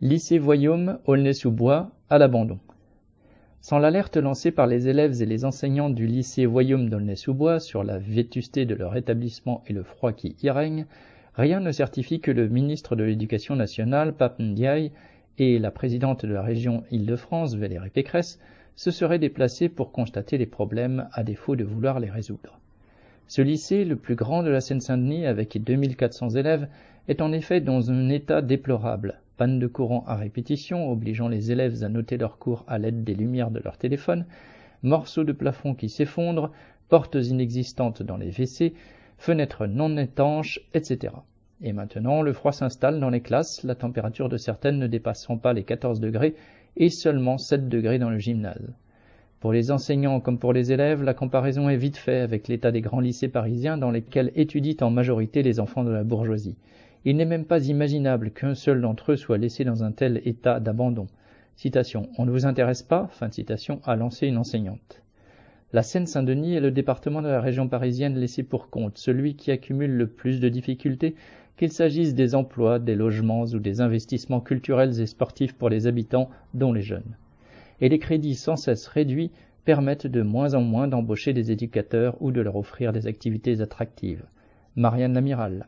Lycée Voyaume, Aulnay-sous-Bois, à l'abandon. Sans l'alerte lancée par les élèves et les enseignants du lycée Voyaume d'Aulnay-sous-Bois sur la vétusté de leur établissement et le froid qui y règne, rien ne certifie que le ministre de l'Éducation nationale, Pape Ndiaye, et la présidente de la région Île-de-France, Valérie Pécresse, se seraient déplacés pour constater les problèmes à défaut de vouloir les résoudre. Ce lycée, le plus grand de la Seine-Saint-Denis avec 2400 élèves, est en effet dans un état déplorable, panne de courant à répétition obligeant les élèves à noter leurs cours à l'aide des lumières de leur téléphone, morceaux de plafond qui s'effondrent, portes inexistantes dans les WC, fenêtres non étanches, etc. Et maintenant, le froid s'installe dans les classes, la température de certaines ne dépassant pas les 14 degrés et seulement 7 degrés dans le gymnase. Pour les enseignants comme pour les élèves, la comparaison est vite faite avec l'état des grands lycées parisiens dans lesquels étudient en majorité les enfants de la bourgeoisie. Il n'est même pas imaginable qu'un seul d'entre eux soit laissé dans un tel état d'abandon. Citation. On ne vous intéresse pas? Fin de citation a lancé une enseignante. La Seine-Saint-Denis est le département de la région parisienne laissé pour compte, celui qui accumule le plus de difficultés, qu'il s'agisse des emplois, des logements ou des investissements culturels et sportifs pour les habitants, dont les jeunes. Et les crédits sans cesse réduits permettent de moins en moins d'embaucher des éducateurs ou de leur offrir des activités attractives. Marianne Lamiral.